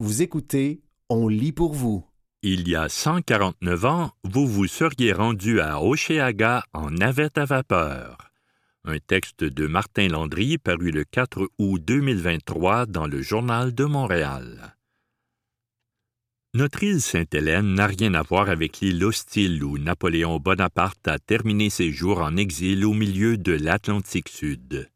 Vous écoutez On lit pour vous. Il y a 149 ans, vous vous seriez rendu à Oceaga en navette à vapeur. Un texte de Martin Landry paru le 4 août 2023 dans le Journal de Montréal. Notre île Sainte-Hélène n'a rien à voir avec l'île hostile où Napoléon Bonaparte a terminé ses jours en exil au milieu de l'Atlantique Sud.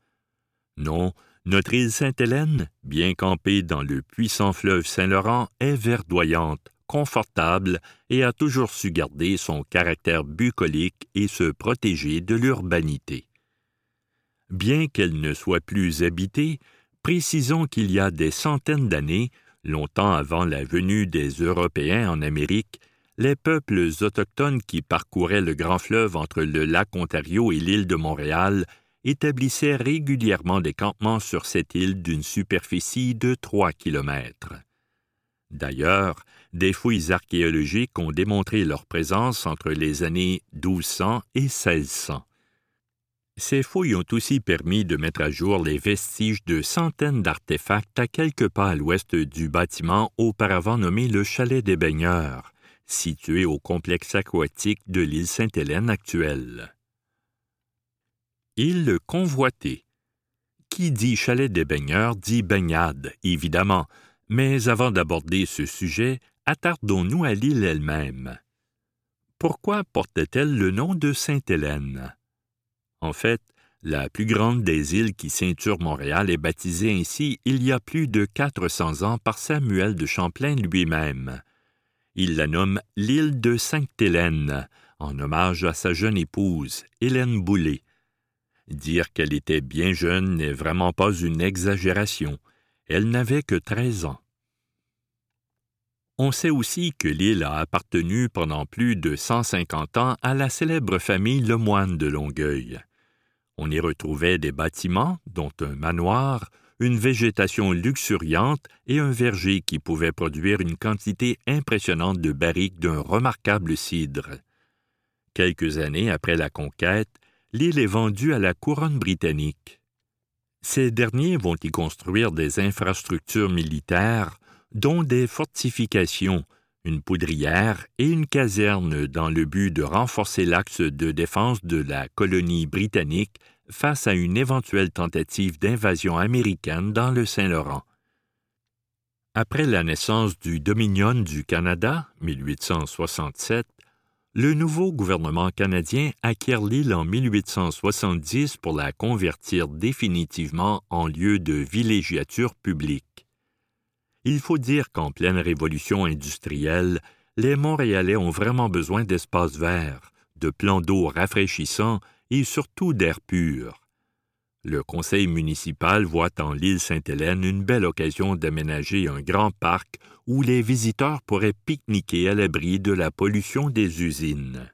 Non, notre île Sainte-Hélène, bien campée dans le puissant fleuve Saint-Laurent, est verdoyante, confortable et a toujours su garder son caractère bucolique et se protéger de l'urbanité. Bien qu'elle ne soit plus habitée, précisons qu'il y a des centaines d'années, longtemps avant la venue des Européens en Amérique, les peuples autochtones qui parcouraient le grand fleuve entre le lac Ontario et l'île de Montréal établissaient régulièrement des campements sur cette île d'une superficie de trois kilomètres. D'ailleurs, des fouilles archéologiques ont démontré leur présence entre les années 1200 et 1600. Ces fouilles ont aussi permis de mettre à jour les vestiges de centaines d'artefacts à quelques pas à l'ouest du bâtiment auparavant nommé le Chalet des Baigneurs, situé au complexe aquatique de l'île Sainte-Hélène actuelle. Île convoitée. Qui dit chalet des baigneurs dit baignade, évidemment, mais avant d'aborder ce sujet, attardons-nous à l'île elle-même. Pourquoi portait-elle le nom de Sainte-Hélène? En fait, la plus grande des îles qui ceinturent Montréal est baptisée ainsi il y a plus de 400 ans par Samuel de Champlain lui-même. Il la nomme l'île de Sainte-Hélène, en hommage à sa jeune épouse, Hélène Boulay, Dire qu'elle était bien jeune n'est vraiment pas une exagération. Elle n'avait que treize ans. On sait aussi que l'île a appartenu pendant plus de 150 ans à la célèbre famille Lemoine de Longueuil. On y retrouvait des bâtiments, dont un manoir, une végétation luxuriante et un verger qui pouvait produire une quantité impressionnante de barriques d'un remarquable cidre. Quelques années après la conquête, l'île est vendue à la couronne britannique. Ces derniers vont y construire des infrastructures militaires, dont des fortifications, une poudrière et une caserne dans le but de renforcer l'axe de défense de la colonie britannique face à une éventuelle tentative d'invasion américaine dans le Saint-Laurent. Après la naissance du Dominion du Canada, 1867, le nouveau gouvernement canadien acquiert l'île en 1870 pour la convertir définitivement en lieu de villégiature publique. Il faut dire qu'en pleine révolution industrielle, les Montréalais ont vraiment besoin d'espaces verts, de plans d'eau rafraîchissants et surtout d'air pur. Le conseil municipal voit en l'île Sainte-Hélène une belle occasion d'aménager un grand parc où les visiteurs pourraient pique-niquer à l'abri de la pollution des usines.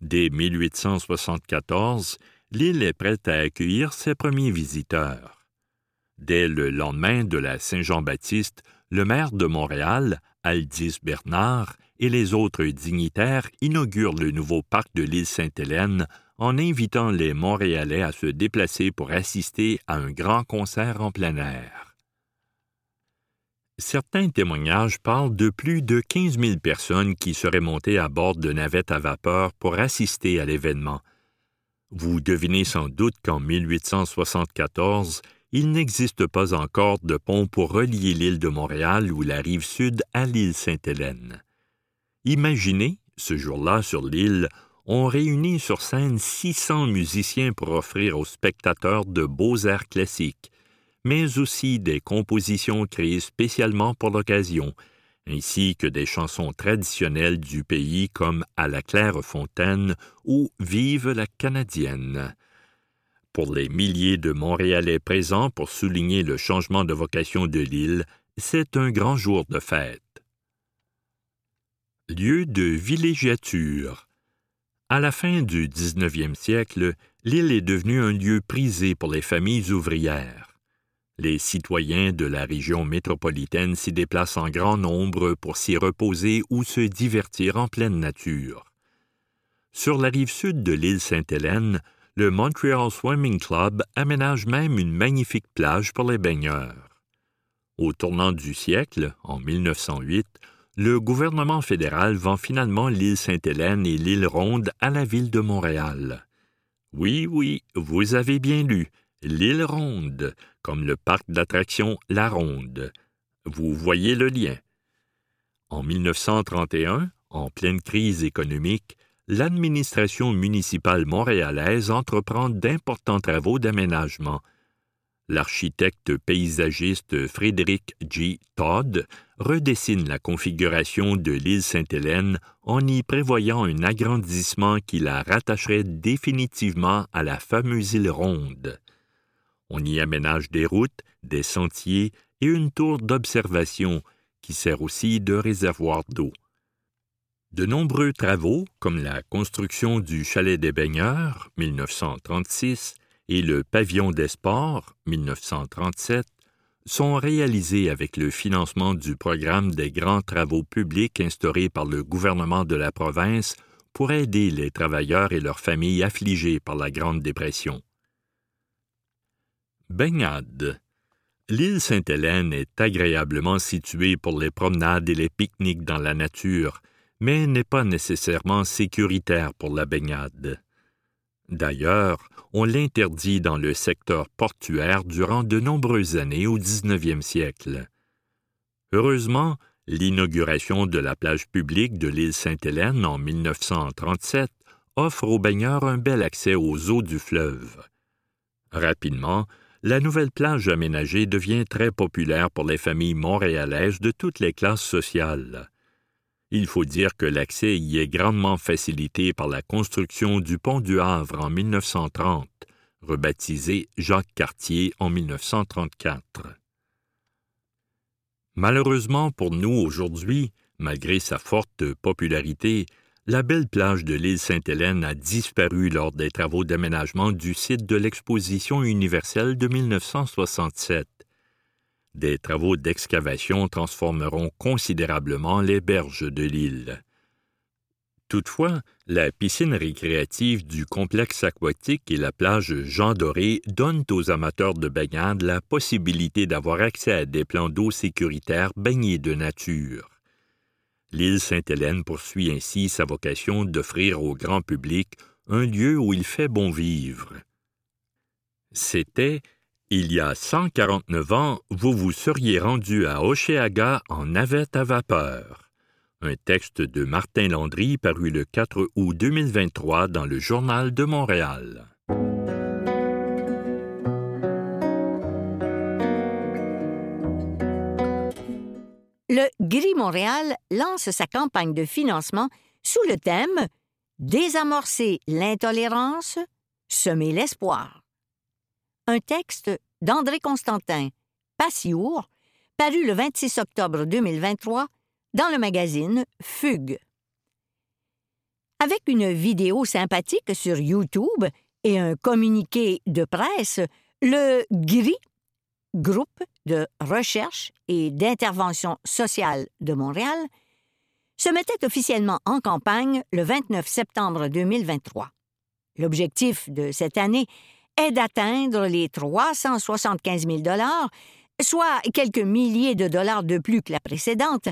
Dès 1874, l'île est prête à accueillir ses premiers visiteurs. Dès le lendemain de la Saint-Jean-Baptiste, le maire de Montréal, Aldis Bernard, et les autres dignitaires inaugurent le nouveau parc de l'île Sainte-Hélène en invitant les Montréalais à se déplacer pour assister à un grand concert en plein air. Certains témoignages parlent de plus de 15 000 personnes qui seraient montées à bord de navettes à vapeur pour assister à l'événement. Vous devinez sans doute qu'en 1874, il n'existe pas encore de pont pour relier l'île de Montréal ou la rive sud à l'île Sainte-Hélène. Imaginez, ce jour-là sur l'île, on réunit sur scène 600 musiciens pour offrir aux spectateurs de beaux airs classiques, mais aussi des compositions créées spécialement pour l'occasion, ainsi que des chansons traditionnelles du pays comme À la claire fontaine ou Vive la Canadienne. Pour les milliers de Montréalais présents pour souligner le changement de vocation de l'île, c'est un grand jour de fête. Lieu de villégiature à la fin du 19e siècle, l'île est devenue un lieu prisé pour les familles ouvrières. Les citoyens de la région métropolitaine s'y déplacent en grand nombre pour s'y reposer ou se divertir en pleine nature. Sur la rive sud de l'île Sainte-Hélène, le Montreal Swimming Club aménage même une magnifique plage pour les baigneurs. Au tournant du siècle, en 1908, le gouvernement fédéral vend finalement l'île Sainte-Hélène et l'île Ronde à la ville de Montréal. Oui, oui, vous avez bien lu, l'île Ronde, comme le parc d'attractions La Ronde. Vous voyez le lien. En 1931, en pleine crise économique, l'administration municipale montréalaise entreprend d'importants travaux d'aménagement. L'architecte paysagiste Frédéric G. Todd redessine la configuration de l'île Sainte-Hélène en y prévoyant un agrandissement qui la rattacherait définitivement à la fameuse île ronde. On y aménage des routes, des sentiers et une tour d'observation qui sert aussi de réservoir d'eau. De nombreux travaux, comme la construction du chalet des baigneurs, 1936, et le pavillon des sports, 1937, sont réalisés avec le financement du programme des grands travaux publics instauré par le gouvernement de la province pour aider les travailleurs et leurs familles affligés par la Grande Dépression. Baignade. L'île Sainte-Hélène est agréablement située pour les promenades et les pique-niques dans la nature, mais n'est pas nécessairement sécuritaire pour la baignade. D'ailleurs, on l'interdit dans le secteur portuaire durant de nombreuses années au XIXe siècle. Heureusement, l'inauguration de la plage publique de l'île Sainte-Hélène en 1937 offre aux baigneurs un bel accès aux eaux du fleuve. Rapidement, la nouvelle plage aménagée devient très populaire pour les familles montréalaises de toutes les classes sociales. Il faut dire que l'accès y est grandement facilité par la construction du pont du Havre en 1930, rebaptisé Jacques Cartier en 1934. Malheureusement pour nous aujourd'hui, malgré sa forte popularité, la belle plage de l'île Sainte-Hélène a disparu lors des travaux d'aménagement du site de l'exposition universelle de 1967 des travaux d'excavation transformeront considérablement les berges de l'île. Toutefois, la piscine récréative du complexe aquatique et la plage Jean Doré donnent aux amateurs de baignade la possibilité d'avoir accès à des plans d'eau sécuritaires baignés de nature. L'île Sainte-Hélène poursuit ainsi sa vocation d'offrir au grand public un lieu où il fait bon vivre. C'était il y a 149 ans, vous vous seriez rendu à Oceaga en navette à vapeur. Un texte de Martin Landry paru le 4 août 2023 dans le Journal de Montréal. Le Gris Montréal lance sa campagne de financement sous le thème Désamorcer l'intolérance, semer l'espoir un texte d'André Constantin, Passiour, paru le 26 octobre 2023 dans le magazine Fugue. Avec une vidéo sympathique sur YouTube et un communiqué de presse, le GRI, Groupe de recherche et d'intervention sociale de Montréal, se mettait officiellement en campagne le 29 septembre 2023. L'objectif de cette année est d'atteindre les 375 000 soit quelques milliers de dollars de plus que la précédente,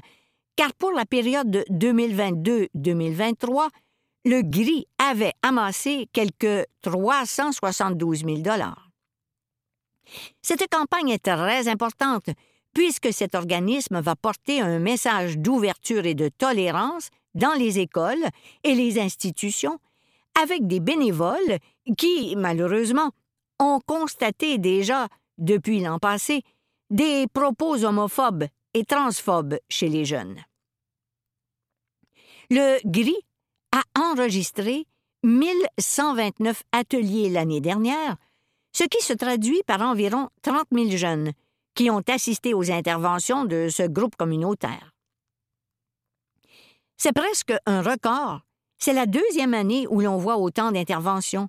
car pour la période 2022-2023, le gris avait amassé quelques 372 000 Cette campagne est très importante puisque cet organisme va porter un message d'ouverture et de tolérance dans les écoles et les institutions avec des bénévoles qui, malheureusement, ont constaté déjà, depuis l'an passé, des propos homophobes et transphobes chez les jeunes. Le GRI a enregistré 1129 ateliers l'année dernière, ce qui se traduit par environ 30 000 jeunes qui ont assisté aux interventions de ce groupe communautaire. C'est presque un record c'est la deuxième année où l'on voit autant d'interventions,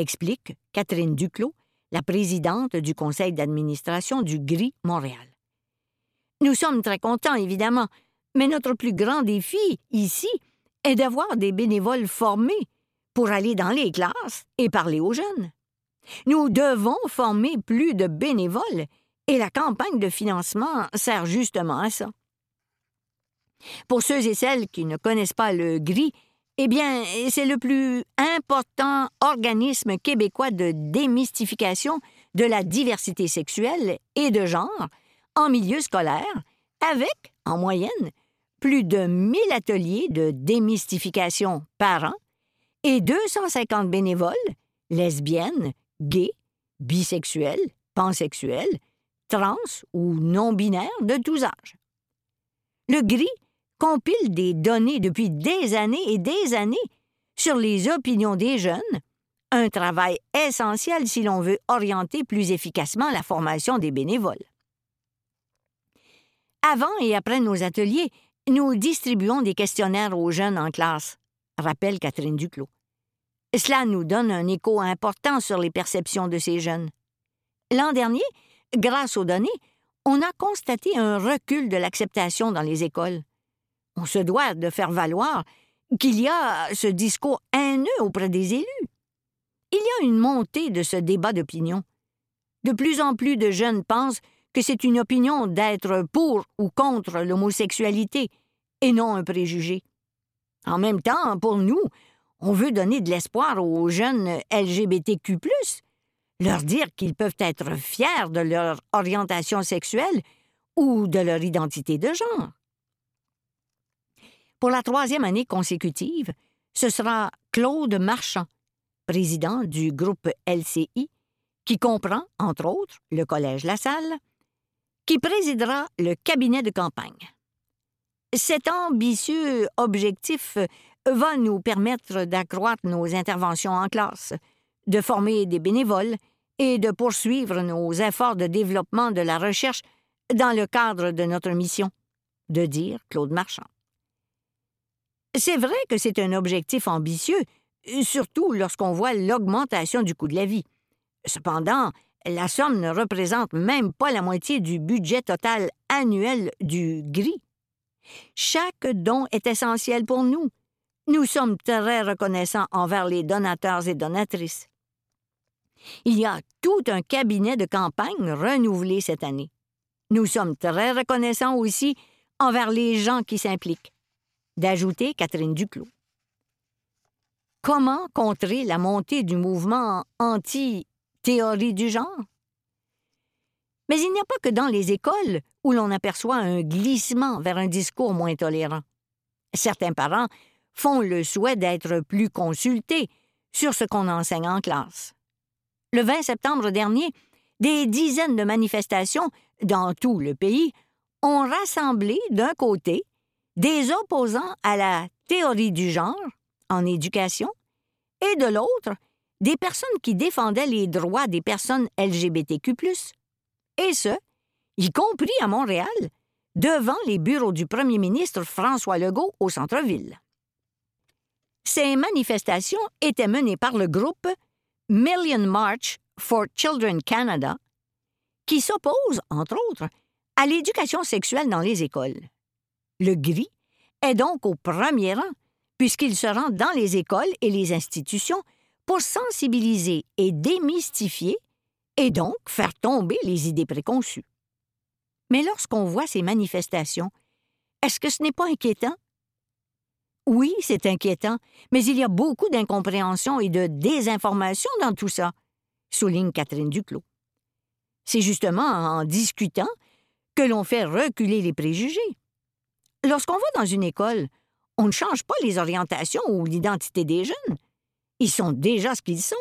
explique Catherine Duclos, la présidente du conseil d'administration du GRI Montréal. Nous sommes très contents, évidemment, mais notre plus grand défi, ici, est d'avoir des bénévoles formés pour aller dans les classes et parler aux jeunes. Nous devons former plus de bénévoles Et la campagne de financement sert justement à ça. Pour ceux et celles qui ne connaissent pas le GRI, eh bien, c'est le plus important organisme québécois de démystification de la diversité sexuelle et de genre en milieu scolaire, avec, en moyenne, plus de 1000 ateliers de démystification par an et 250 bénévoles, lesbiennes, gays, bisexuels, pansexuels, trans ou non-binaires de tous âges. Le GRI compile des données depuis des années et des années sur les opinions des jeunes, un travail essentiel si l'on veut orienter plus efficacement la formation des bénévoles. Avant et après nos ateliers, nous distribuons des questionnaires aux jeunes en classe, rappelle Catherine Duclos. Cela nous donne un écho important sur les perceptions de ces jeunes. L'an dernier, grâce aux données, on a constaté un recul de l'acceptation dans les écoles. On se doit de faire valoir qu'il y a ce discours haineux auprès des élus. Il y a une montée de ce débat d'opinion. De plus en plus de jeunes pensent que c'est une opinion d'être pour ou contre l'homosexualité et non un préjugé. En même temps, pour nous, on veut donner de l'espoir aux jeunes LGBTQ, leur dire qu'ils peuvent être fiers de leur orientation sexuelle ou de leur identité de genre. Pour la troisième année consécutive, ce sera Claude Marchand, président du groupe LCI, qui comprend, entre autres, le Collège La Salle, qui présidera le cabinet de campagne. Cet ambitieux objectif va nous permettre d'accroître nos interventions en classe, de former des bénévoles et de poursuivre nos efforts de développement de la recherche dans le cadre de notre mission, de dire Claude Marchand. C'est vrai que c'est un objectif ambitieux, surtout lorsqu'on voit l'augmentation du coût de la vie. Cependant, la somme ne représente même pas la moitié du budget total annuel du GRI. Chaque don est essentiel pour nous. Nous sommes très reconnaissants envers les donateurs et donatrices. Il y a tout un cabinet de campagne renouvelé cette année. Nous sommes très reconnaissants aussi envers les gens qui s'impliquent d'ajouter Catherine Duclos. Comment contrer la montée du mouvement anti-théorie du genre? Mais il n'y a pas que dans les écoles où l'on aperçoit un glissement vers un discours moins tolérant. Certains parents font le souhait d'être plus consultés sur ce qu'on enseigne en classe. Le 20 septembre dernier, des dizaines de manifestations dans tout le pays ont rassemblé d'un côté des opposants à la théorie du genre en éducation et de l'autre, des personnes qui défendaient les droits des personnes LGBTQ, et ce, y compris à Montréal, devant les bureaux du premier ministre François Legault au centre-ville. Ces manifestations étaient menées par le groupe Million March for Children Canada, qui s'oppose, entre autres, à l'éducation sexuelle dans les écoles. Le GRI est donc au premier rang, puisqu'il se rend dans les écoles et les institutions pour sensibiliser et démystifier, et donc faire tomber les idées préconçues. Mais lorsqu'on voit ces manifestations, est-ce que ce n'est pas inquiétant? Oui, c'est inquiétant, mais il y a beaucoup d'incompréhension et de désinformation dans tout ça, souligne Catherine Duclos. C'est justement en discutant que l'on fait reculer les préjugés. Lorsqu'on va dans une école, on ne change pas les orientations ou l'identité des jeunes. Ils sont déjà ce qu'ils sont.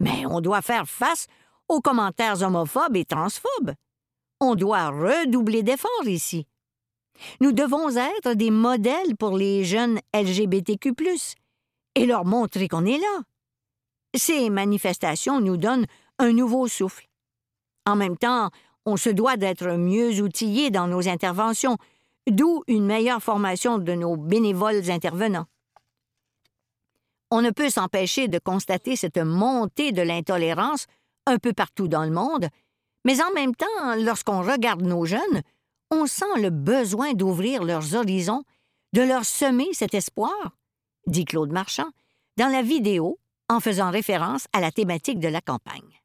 Mais on doit faire face aux commentaires homophobes et transphobes. On doit redoubler d'efforts ici. Nous devons être des modèles pour les jeunes LGBTQ, et leur montrer qu'on est là. Ces manifestations nous donnent un nouveau souffle. En même temps, on se doit d'être mieux outillés dans nos interventions d'où une meilleure formation de nos bénévoles intervenants. On ne peut s'empêcher de constater cette montée de l'intolérance un peu partout dans le monde, mais en même temps, lorsqu'on regarde nos jeunes, on sent le besoin d'ouvrir leurs horizons, de leur semer cet espoir, dit Claude Marchand, dans la vidéo en faisant référence à la thématique de la campagne.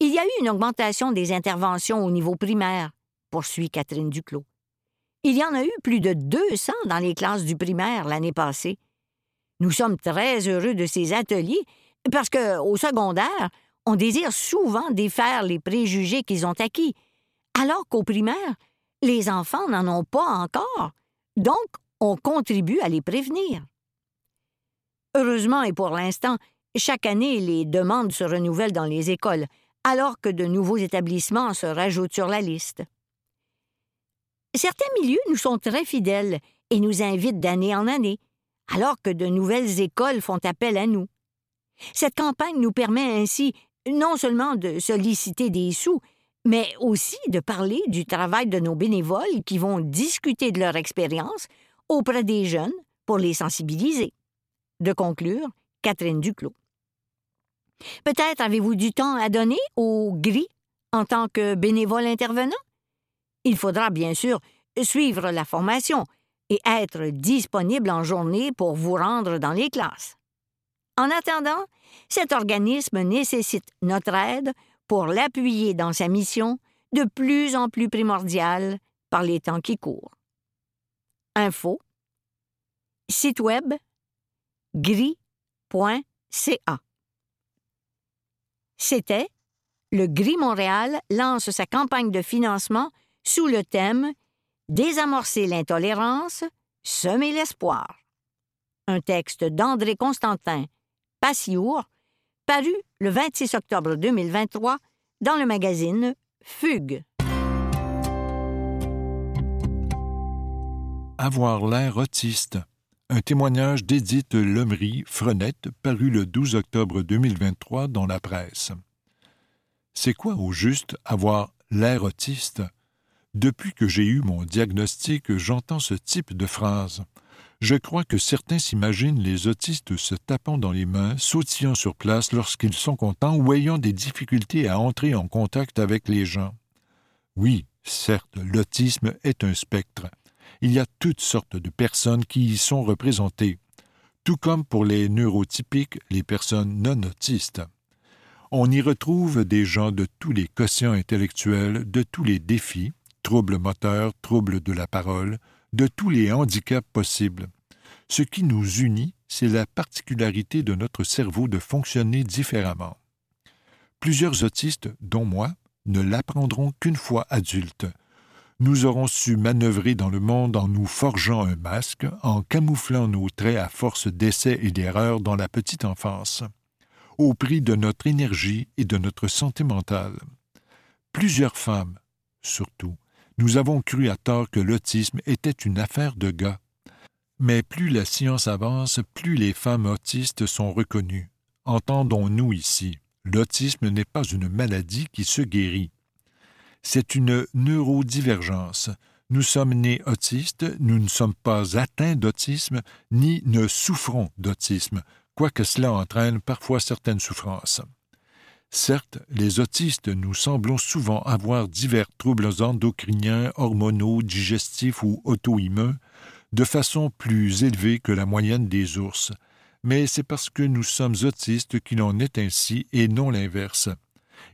Il y a eu une augmentation des interventions au niveau primaire, poursuit Catherine Duclos. Il y en a eu plus de 200 dans les classes du primaire l'année passée. Nous sommes très heureux de ces ateliers parce que, au secondaire, on désire souvent défaire les préjugés qu'ils ont acquis, alors qu'au primaire, les enfants n'en ont pas encore. Donc, on contribue à les prévenir. Heureusement et pour l'instant, chaque année, les demandes se renouvellent dans les écoles, alors que de nouveaux établissements se rajoutent sur la liste. Certains milieux nous sont très fidèles et nous invitent d'année en année, alors que de nouvelles écoles font appel à nous. Cette campagne nous permet ainsi non seulement de solliciter des sous, mais aussi de parler du travail de nos bénévoles qui vont discuter de leur expérience auprès des jeunes pour les sensibiliser. De conclure, Catherine Duclos. Peut-être avez-vous du temps à donner au gris en tant que bénévole intervenant? Il faudra bien sûr suivre la formation et être disponible en journée pour vous rendre dans les classes. En attendant, cet organisme nécessite notre aide pour l'appuyer dans sa mission de plus en plus primordiale par les temps qui courent. Info Site web gris.ca C'était Le Gris Montréal lance sa campagne de financement sous le thème Désamorcer l'intolérance, semer l'espoir. Un texte d'André Constantin, Passiour, paru le 26 octobre 2023 dans le magazine Fugue. Avoir l'air autiste. Un témoignage d'Edith Lemery, Frenette, paru le 12 octobre 2023 dans la presse. C'est quoi au juste avoir l'air autiste? Depuis que j'ai eu mon diagnostic, j'entends ce type de phrase. Je crois que certains s'imaginent les autistes se tapant dans les mains, sautillant sur place lorsqu'ils sont contents ou ayant des difficultés à entrer en contact avec les gens. Oui, certes, l'autisme est un spectre. Il y a toutes sortes de personnes qui y sont représentées, tout comme pour les neurotypiques, les personnes non autistes. On y retrouve des gens de tous les quotients intellectuels, de tous les défis, troubles moteurs, troubles de la parole, de tous les handicaps possibles. Ce qui nous unit, c'est la particularité de notre cerveau de fonctionner différemment. Plusieurs autistes, dont moi, ne l'apprendront qu'une fois adultes. Nous aurons su manœuvrer dans le monde en nous forgeant un masque, en camouflant nos traits à force d'essais et d'erreurs dans la petite enfance, au prix de notre énergie et de notre santé mentale. Plusieurs femmes, surtout, nous avons cru à tort que l'autisme était une affaire de gars. Mais plus la science avance, plus les femmes autistes sont reconnues. Entendons-nous ici, l'autisme n'est pas une maladie qui se guérit. C'est une neurodivergence. Nous sommes nés autistes, nous ne sommes pas atteints d'autisme, ni ne souffrons d'autisme, quoique cela entraîne parfois certaines souffrances. Certes, les autistes nous semblons souvent avoir divers troubles endocriniens, hormonaux, digestifs ou auto-immuns de façon plus élevée que la moyenne des ours, mais c'est parce que nous sommes autistes qu'il en est ainsi et non l'inverse.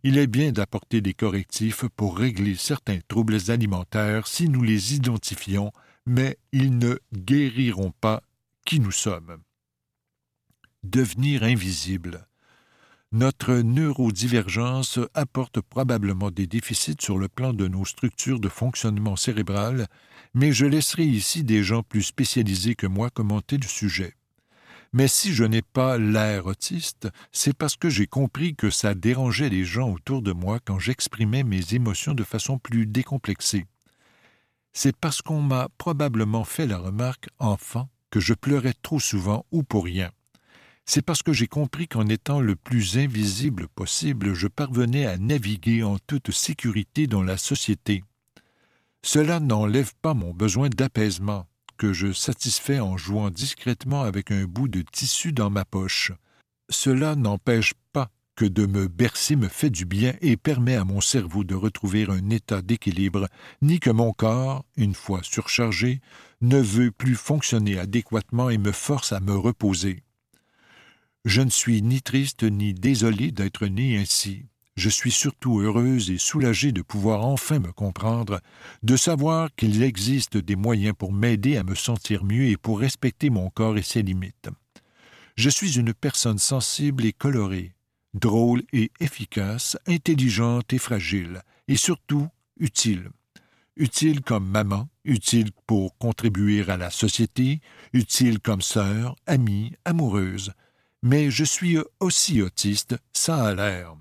Il est bien d'apporter des correctifs pour régler certains troubles alimentaires si nous les identifions, mais ils ne guériront pas qui nous sommes. Devenir invisible. Notre neurodivergence apporte probablement des déficits sur le plan de nos structures de fonctionnement cérébral, mais je laisserai ici des gens plus spécialisés que moi commenter le sujet. Mais si je n'ai pas l'air autiste, c'est parce que j'ai compris que ça dérangeait les gens autour de moi quand j'exprimais mes émotions de façon plus décomplexée. C'est parce qu'on m'a probablement fait la remarque, enfant, que je pleurais trop souvent ou pour rien c'est parce que j'ai compris qu'en étant le plus invisible possible, je parvenais à naviguer en toute sécurité dans la société. Cela n'enlève pas mon besoin d'apaisement, que je satisfais en jouant discrètement avec un bout de tissu dans ma poche. Cela n'empêche pas que de me bercer me fait du bien et permet à mon cerveau de retrouver un état d'équilibre, ni que mon corps, une fois surchargé, ne veut plus fonctionner adéquatement et me force à me reposer. Je ne suis ni triste ni désolé d'être né ainsi. je suis surtout heureuse et soulagée de pouvoir enfin me comprendre, de savoir qu'il existe des moyens pour m'aider à me sentir mieux et pour respecter mon corps et ses limites. Je suis une personne sensible et colorée, drôle et efficace, intelligente et fragile, et surtout utile. Utile comme maman, utile pour contribuer à la société, utile comme sœur, amie, amoureuse. Mais je suis aussi autiste, ça a l'air.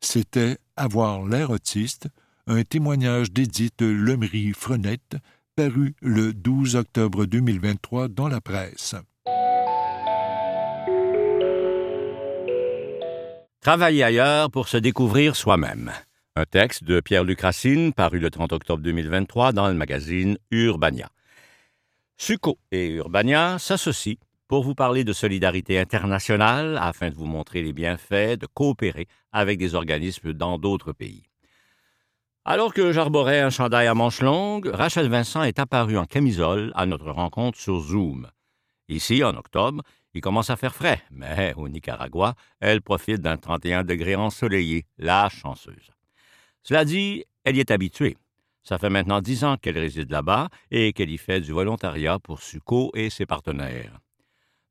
C'était Avoir l'air autiste, un témoignage d'Édith Lemery Frenette, paru le 12 octobre 2023 dans la presse. Travailler ailleurs pour se découvrir soi-même. Un texte de Pierre-Luc Racine paru le 30 octobre 2023 dans le magazine Urbania. Suco et Urbania s'associent pour vous parler de solidarité internationale afin de vous montrer les bienfaits de coopérer avec des organismes dans d'autres pays. Alors que j'arborais un chandail à manches longues, Rachel Vincent est apparue en camisole à notre rencontre sur Zoom. Ici, en octobre, il commence à faire frais, mais au Nicaragua, elle profite d'un 31 degrés ensoleillé, la chanceuse. Cela dit, elle y est habituée. Ça fait maintenant dix ans qu'elle réside là-bas et qu'elle y fait du volontariat pour Suco et ses partenaires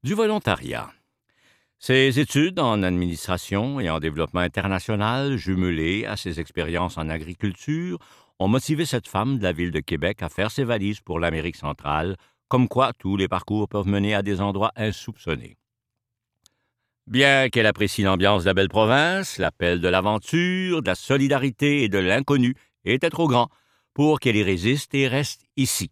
du volontariat. Ses études en administration et en développement international, jumelées à ses expériences en agriculture, ont motivé cette femme de la ville de Québec à faire ses valises pour l'Amérique centrale, comme quoi tous les parcours peuvent mener à des endroits insoupçonnés. Bien qu'elle apprécie l'ambiance de la belle province, l'appel de l'aventure, de la solidarité et de l'inconnu était trop grand pour qu'elle y résiste et reste ici.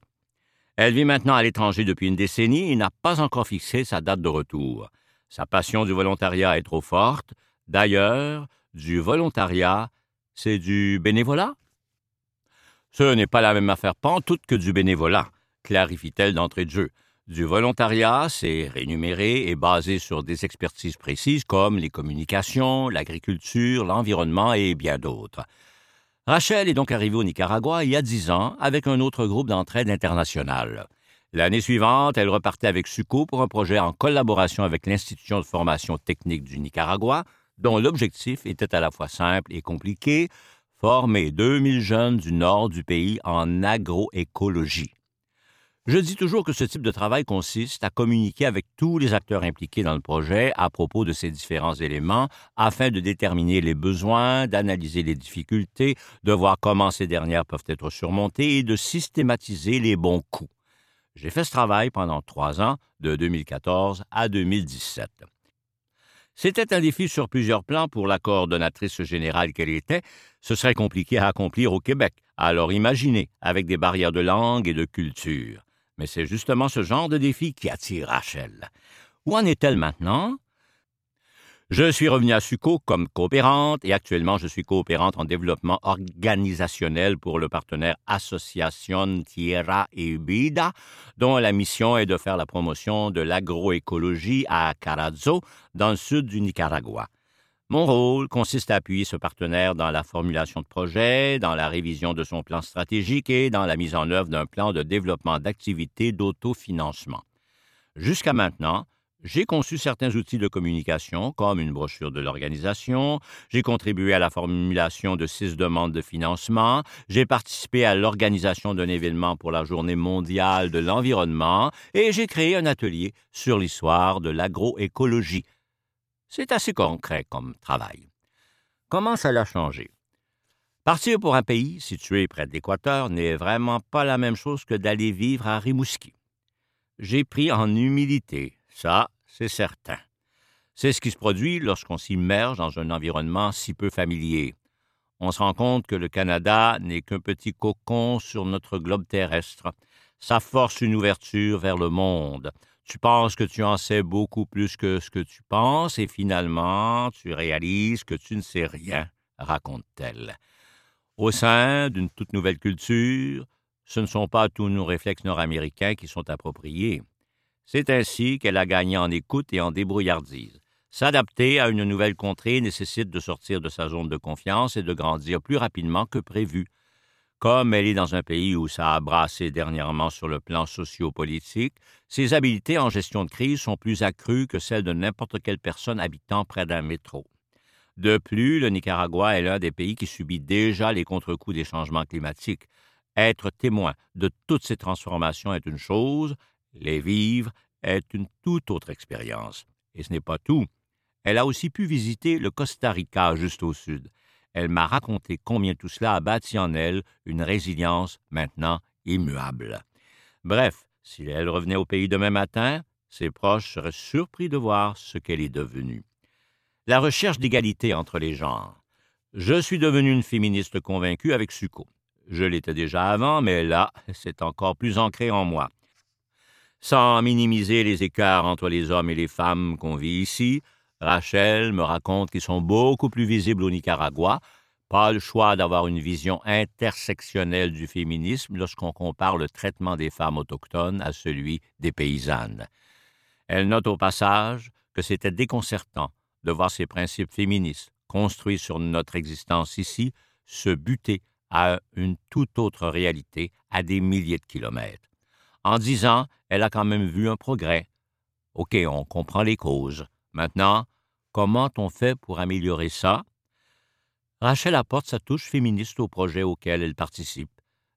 Elle vit maintenant à l'étranger depuis une décennie et n'a pas encore fixé sa date de retour. Sa passion du volontariat est trop forte. D'ailleurs, du volontariat, c'est du bénévolat? Ce n'est pas la même affaire pantoute que du bénévolat, clarifie-t-elle d'entrée de jeu. Du volontariat, c'est rémunéré et basé sur des expertises précises comme les communications, l'agriculture, l'environnement et bien d'autres. Rachel est donc arrivée au Nicaragua il y a dix ans avec un autre groupe d'entraide internationale. L'année suivante, elle repartait avec SUCO pour un projet en collaboration avec l'Institution de formation technique du Nicaragua, dont l'objectif était à la fois simple et compliqué, former 2000 jeunes du nord du pays en agroécologie. Je dis toujours que ce type de travail consiste à communiquer avec tous les acteurs impliqués dans le projet à propos de ces différents éléments afin de déterminer les besoins, d'analyser les difficultés, de voir comment ces dernières peuvent être surmontées et de systématiser les bons coups. J'ai fait ce travail pendant trois ans, de 2014 à 2017. C'était un défi sur plusieurs plans pour la coordonnatrice générale qu'elle était. Ce serait compliqué à accomplir au Québec. Alors imaginez, avec des barrières de langue et de culture. Mais c'est justement ce genre de défi qui attire Rachel. Où en est-elle maintenant? Je suis revenu à Suco comme coopérante et actuellement je suis coopérante en développement organisationnel pour le partenaire Association Tierra y Vida, dont la mission est de faire la promotion de l'agroécologie à Carazo, dans le sud du Nicaragua. Mon rôle consiste à appuyer ce partenaire dans la formulation de projets, dans la révision de son plan stratégique et dans la mise en œuvre d'un plan de développement d'activités d'autofinancement. Jusqu'à maintenant, j'ai conçu certains outils de communication, comme une brochure de l'organisation, j'ai contribué à la formulation de six demandes de financement, j'ai participé à l'organisation d'un événement pour la Journée mondiale de l'environnement et j'ai créé un atelier sur l'histoire de l'agroécologie, c'est assez concret comme travail. Comment ça l'a changé? Partir pour un pays situé près de l'Équateur n'est vraiment pas la même chose que d'aller vivre à Rimouski. J'ai pris en humilité, ça, c'est certain. C'est ce qui se produit lorsqu'on s'immerge dans un environnement si peu familier. On se rend compte que le Canada n'est qu'un petit cocon sur notre globe terrestre. Ça force une ouverture vers le monde. Tu penses que tu en sais beaucoup plus que ce que tu penses et finalement tu réalises que tu ne sais rien, raconte-t-elle. Au sein d'une toute nouvelle culture, ce ne sont pas tous nos réflexes nord-américains qui sont appropriés. C'est ainsi qu'elle a gagné en écoute et en débrouillardise. S'adapter à une nouvelle contrée nécessite de sortir de sa zone de confiance et de grandir plus rapidement que prévu. Comme elle est dans un pays où ça a brassé dernièrement sur le plan sociopolitique, ses habiletés en gestion de crise sont plus accrues que celles de n'importe quelle personne habitant près d'un métro. De plus, le Nicaragua est l'un des pays qui subit déjà les contre-coups des changements climatiques. Être témoin de toutes ces transformations est une chose, les vivre est une toute autre expérience. Et ce n'est pas tout. Elle a aussi pu visiter le Costa Rica juste au sud. Elle m'a raconté combien tout cela a bâti en elle une résilience maintenant immuable. Bref, si elle revenait au pays demain matin, ses proches seraient surpris de voir ce qu'elle est devenue. La recherche d'égalité entre les genres. Je suis devenu une féministe convaincue avec Suco. Je l'étais déjà avant, mais là, c'est encore plus ancré en moi. Sans minimiser les écarts entre les hommes et les femmes qu'on vit ici, Rachel me raconte qu'ils sont beaucoup plus visibles au Nicaragua, pas le choix d'avoir une vision intersectionnelle du féminisme lorsqu'on compare le traitement des femmes autochtones à celui des paysannes. Elle note au passage que c'était déconcertant de voir ces principes féministes, construits sur notre existence ici, se buter à une toute autre réalité à des milliers de kilomètres. En dix ans, elle a quand même vu un progrès. OK, on comprend les causes. Maintenant, comment on fait pour améliorer ça? Rachel apporte sa touche féministe au projet auquel elle participe.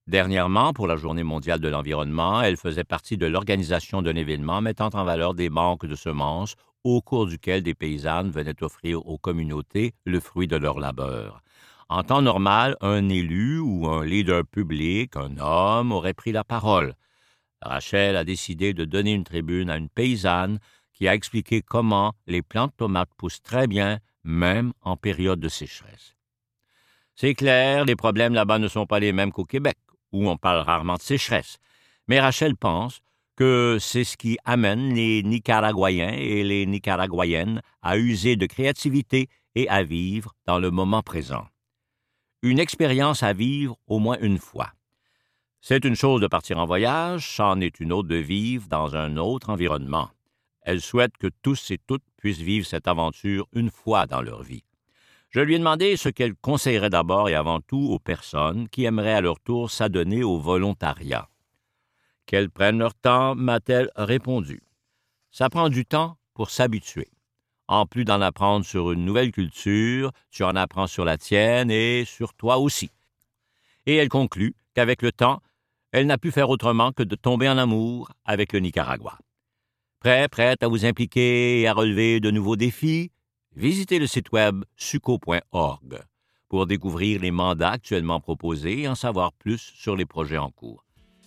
Dernièrement, pour la Journée mondiale de l'environnement, elle faisait partie de l'organisation d'un événement mettant en valeur des banques de semences au cours duquel des paysannes venaient offrir aux communautés le fruit de leur labeur. En temps normal, un élu ou un leader public, un homme, aurait pris la parole. Rachel a décidé de donner une tribune à une paysanne qui a expliqué comment les plantes tomates poussent très bien, même en période de sécheresse. C'est clair, les problèmes là-bas ne sont pas les mêmes qu'au Québec où on parle rarement de sécheresse. Mais Rachel pense que c'est ce qui amène les Nicaraguayens et les Nicaraguayennes à user de créativité et à vivre dans le moment présent. Une expérience à vivre au moins une fois. C'est une chose de partir en voyage, c'en est une autre de vivre dans un autre environnement. Elle souhaite que tous et toutes puissent vivre cette aventure une fois dans leur vie. Je lui ai demandé ce qu'elle conseillerait d'abord et avant tout aux personnes qui aimeraient à leur tour s'adonner au volontariat. Qu'elles prennent leur temps, m'a-t-elle répondu. Ça prend du temps pour s'habituer. En plus d'en apprendre sur une nouvelle culture, tu en apprends sur la tienne et sur toi aussi. Et elle conclut qu'avec le temps, elle n'a pu faire autrement que de tomber en amour avec le Nicaragua. Prêt, prête à vous impliquer et à relever de nouveaux défis? visitez le site web suco.org pour découvrir les mandats actuellement proposés et en savoir plus sur les projets en cours.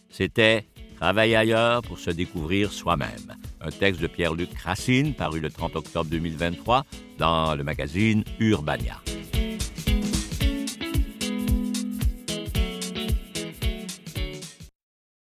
C'était Travailler ailleurs pour se découvrir soi-même, un texte de Pierre-Luc Racine paru le 30 octobre 2023 dans le magazine Urbania.